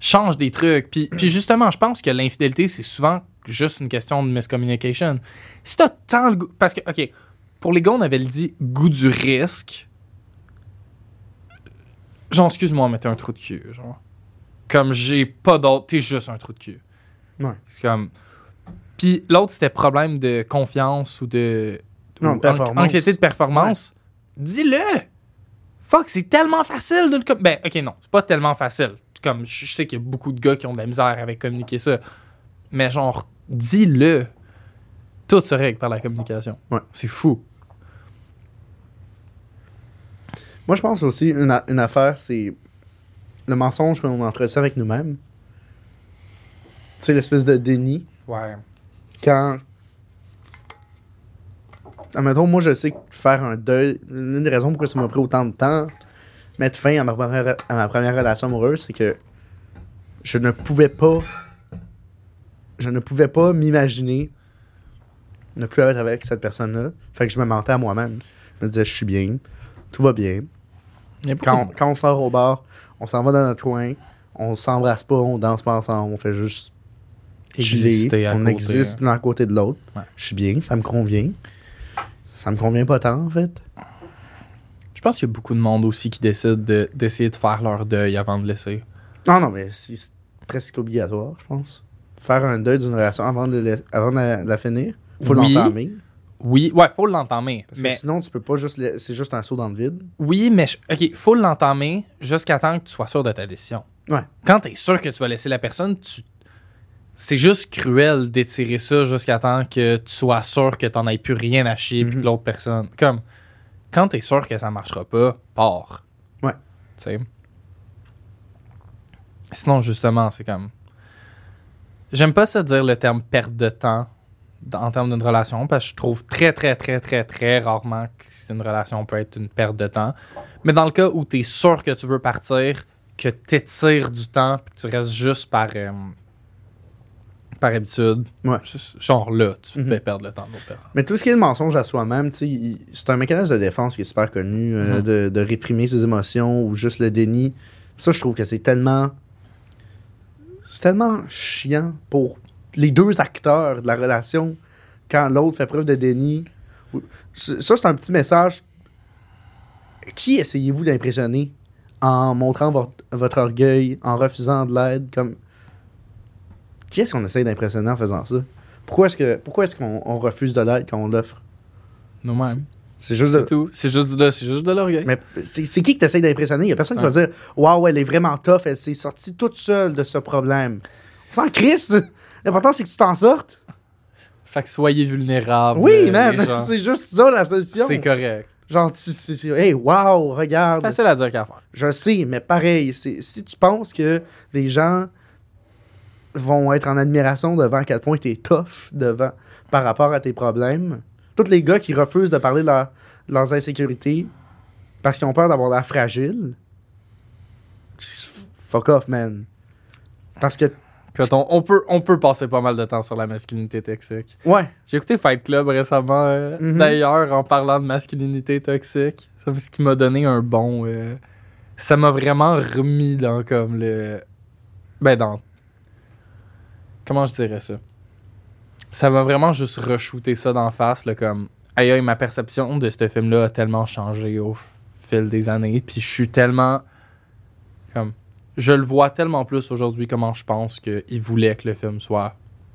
B: Change des trucs. Puis, puis justement, je pense que l'infidélité, c'est souvent juste une question de miscommunication. Si t'as tant le goût. Parce que, OK, pour les gars, on avait le dit goût du risque. Genre, excuse-moi, mais t'es un trou de cul, genre. Comme j'ai pas d'autre, t'es juste un trou de cul.
A: Ouais.
B: C'est comme. Puis l'autre, c'était problème de confiance ou de.
A: Non,
B: ou
A: performance.
B: Anxiété de performance. Dis-le! Fuck, c'est tellement facile de le. Ben, ok, non, c'est pas tellement facile. Comme, je sais qu'il y a beaucoup de gars qui ont de la misère avec communiquer ça. Mais genre, dis-le. Tout se règle par la communication.
A: Ouais.
B: C'est fou.
A: Moi, je pense aussi, une affaire, c'est le mensonge qu'on entretient avec nous-mêmes. Tu sais, l'espèce de déni.
B: Ouais.
A: Quand. Admettons, moi, je sais que faire un deuil. L'une des raisons pourquoi ça m'a pris autant de temps, mettre fin à ma première, à ma première relation amoureuse, c'est que je ne pouvais pas. Je ne pouvais pas m'imaginer ne plus être avec cette personne-là. Fait que je me mentais à moi-même. Je me disais, je suis bien, tout va bien. Quand,
B: de-
A: quand on sort au bar, on s'en va dans notre coin, on s'embrasse pas, on danse pas ensemble, on fait juste chiller, on
B: côté,
A: existe l'un à côté de l'autre.
B: Ouais.
A: Je suis bien, ça me convient. Ça me convient pas tant, en fait.
B: Je pense qu'il y a beaucoup de monde aussi qui décide de- d'essayer de, faire leur deuil avant de laisser.
A: Non, non, mais c'est presque obligatoire, je pense. Faire un deuil d'une relation avant de, la- avant de la, la finir, faut
B: Oui.
A: l'entamer.
B: Oui, ouais, faut l'entamer.
A: Parce
B: Mais
A: que sinon, tu peux pas juste. C'est juste un saut dans le vide.
B: oui, mais je- ok, faut l'entamer jusqu'à temps que tu sois sûr de ta décision.
A: Ouais.
B: Quand tu es sûr que tu vas laisser la personne, tu c'est juste cruel d'étirer ça jusqu'à temps que tu sois sûr que t'en aies plus rien à chier que l'autre personne. Comme quand t'es sûr que ça marchera pas, pars.
A: Ouais.
B: Tu sais? Sinon, justement, c'est comme. J'aime pas ça dire le terme perte de temps en termes d'une relation parce que je trouve très, très, très, très, très rarement que une relation peut être une perte de temps. Mais dans le cas où tu es sûr que tu veux partir, que tu étires du temps, puis que tu restes juste par, euh, par habitude,
A: Ouais.
B: genre là, tu
A: Mhm.
B: fais perdre le temps de l'autre personne.
A: Mais tout ce qui est le mensonge à soi-même, c'est un mécanisme de défense qui est super connu, euh,
B: Mhm.
A: de, de réprimer ses émotions ou juste le déni. Ça, je trouve que c'est tellement. C'est tellement chiant pour les deux acteurs de la relation quand l'autre fait preuve de déni. Ça, c'est un petit message. Qui essayez-vous d'impressionner en montrant votre, votre orgueil, en refusant de l'aide comme. Qui est-ce qu'on essaye d'impressionner en faisant ça? Pourquoi est-ce que pourquoi est-ce qu'on on refuse de l'aide quand on l'offre?
B: Nous-mêmes.
A: C'est juste de.
B: Tout. C'est juste, de- c'est juste de l'orgueil.
A: Mais c'est qui que t'essayes d'impressionner? Il y a personne qui va dire Waouh, elle est vraiment tough, elle s'est sortie toute seule de ce problème. On s'en crisse! L'important c'est que tu t'en sortes.
B: Fait que soyez vulnérables.
A: Oui, man! C'est juste ça la solution.
B: C'est correct.
A: Genre, tu, hey, wow, regarde.
B: Facile à dire qu'à faire.
A: Je sais, mais pareil, si tu penses que les gens vont être en admiration devant à quel point t'es tough devant, par rapport à tes problèmes, tous les gars qui refusent de parler de, leur- de leurs insécurités parce qu'ils ont peur d'avoir l'air fragile, fuck off, man. Parce que,
B: Écoute, on, on peut, on peut passer pas mal de temps sur la masculinité toxique.
A: ouais,
B: J'ai écouté Fight Club récemment, euh,
A: Mhm.
B: d'ailleurs, en parlant de masculinité toxique. Ça, Ce qui m'a donné un bon. euh, ça m'a vraiment remis dans comme le. Ben, dans. Comment je dirais ça? Ça m'a vraiment juste re-shooté ça d'en face, là, comme. Aïe, aïe, ma perception de ce film-là a tellement changé au fil des années. Puis je suis tellement. Comme. Je le vois tellement plus aujourd'hui comment je pense qu'il voulait que le film soit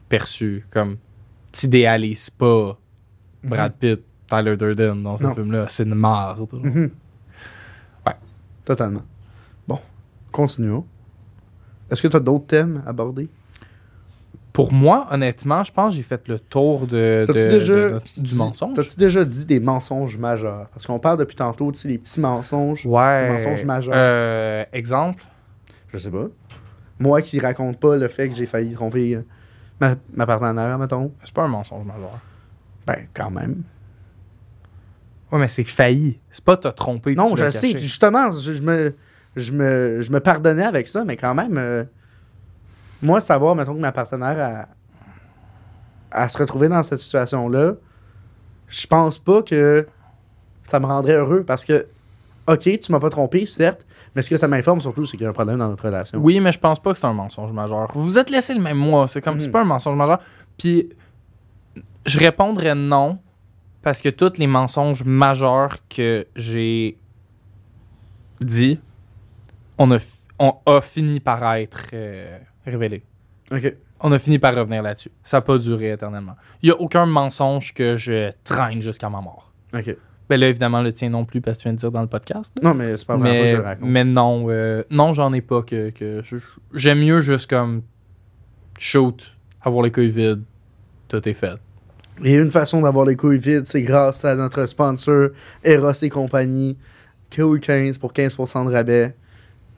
B: perçu. Comme. T'idéalises pas Brad Pitt, Tyler Durden dans ce film-là. C'est une marde.
A: Mhm.
B: Ouais.
A: Totalement. Bon, continuons. Est-ce que tu as d'autres thèmes abordés?
B: Pour moi, honnêtement, je pense que j'ai fait le tour de,
A: T'as-tu
B: de-
A: déjà
B: de- du mensonge?
A: T'as-tu déjà dit des mensonges majeurs? Parce qu'on parle depuis tantôt, tu sais, les petits mensonges.
B: Ouais.
A: Le mensonge majeur.
B: Euh, exemple?
A: Je sais pas. Moi qui raconte pas le fait que j'ai failli tromper euh, ma, ma partenaire, mettons.
B: C'est pas un mensonge majeur.
A: Ben, quand même.
B: Ouais, mais c'est failli. C'est pas t'as trompé. puis
A: Non, je sais. Justement, je, je me, je, me, je me pardonnais avec ça, mais quand même, euh, moi, savoir, mettons, que ma partenaire a, a se retrouver dans cette situation-là, je pense pas que ça me rendrait heureux parce que, OK, tu m'as pas trompé, certes, mais ce que ça m'informe surtout, c'est qu'il y a un problème dans notre relation.
B: Oui, mais je pense pas que c'est un mensonge majeur. Vous vous êtes laissé le même mois. C'est comme,
A: Mhm.
B: c'est pas un mensonge majeur. Puis, je répondrais non, parce que tous les mensonges majeurs que j'ai dit, on a, on a fini par être euh, révélés.
A: OK.
B: On a fini par revenir là-dessus. Ça n'a pas duré éternellement. Il n'y a aucun mensonge que je traîne jusqu'à ma mort.
A: OK.
B: Ben là, évidemment, le tien non plus, parce que tu viens de dire dans le podcast. là.
A: Non, mais c'est pas la première fois que
B: Mais,
A: je le raconte.
B: mais non, euh, non, j'en ai pas que, que j'aime mieux juste comme shoot, avoir les couilles vides, tout est fait.
A: Et une façon d'avoir les couilles vides, c'est grâce à notre sponsor Eros et compagnie. Couille 15 pour 15% de rabais.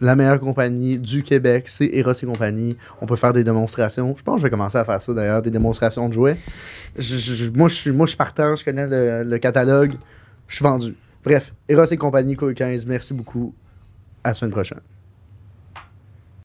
A: La meilleure compagnie du Québec, c'est Eros et compagnie. On peut faire des démonstrations. Je pense que je vais commencer à faire ça d'ailleurs, des démonstrations de jouets. Je- je- moi, je suis, moi, je je connais le, le catalogue. Je suis vendu. Bref, Eros et compagnie, Couille 15, merci beaucoup. À la semaine prochaine.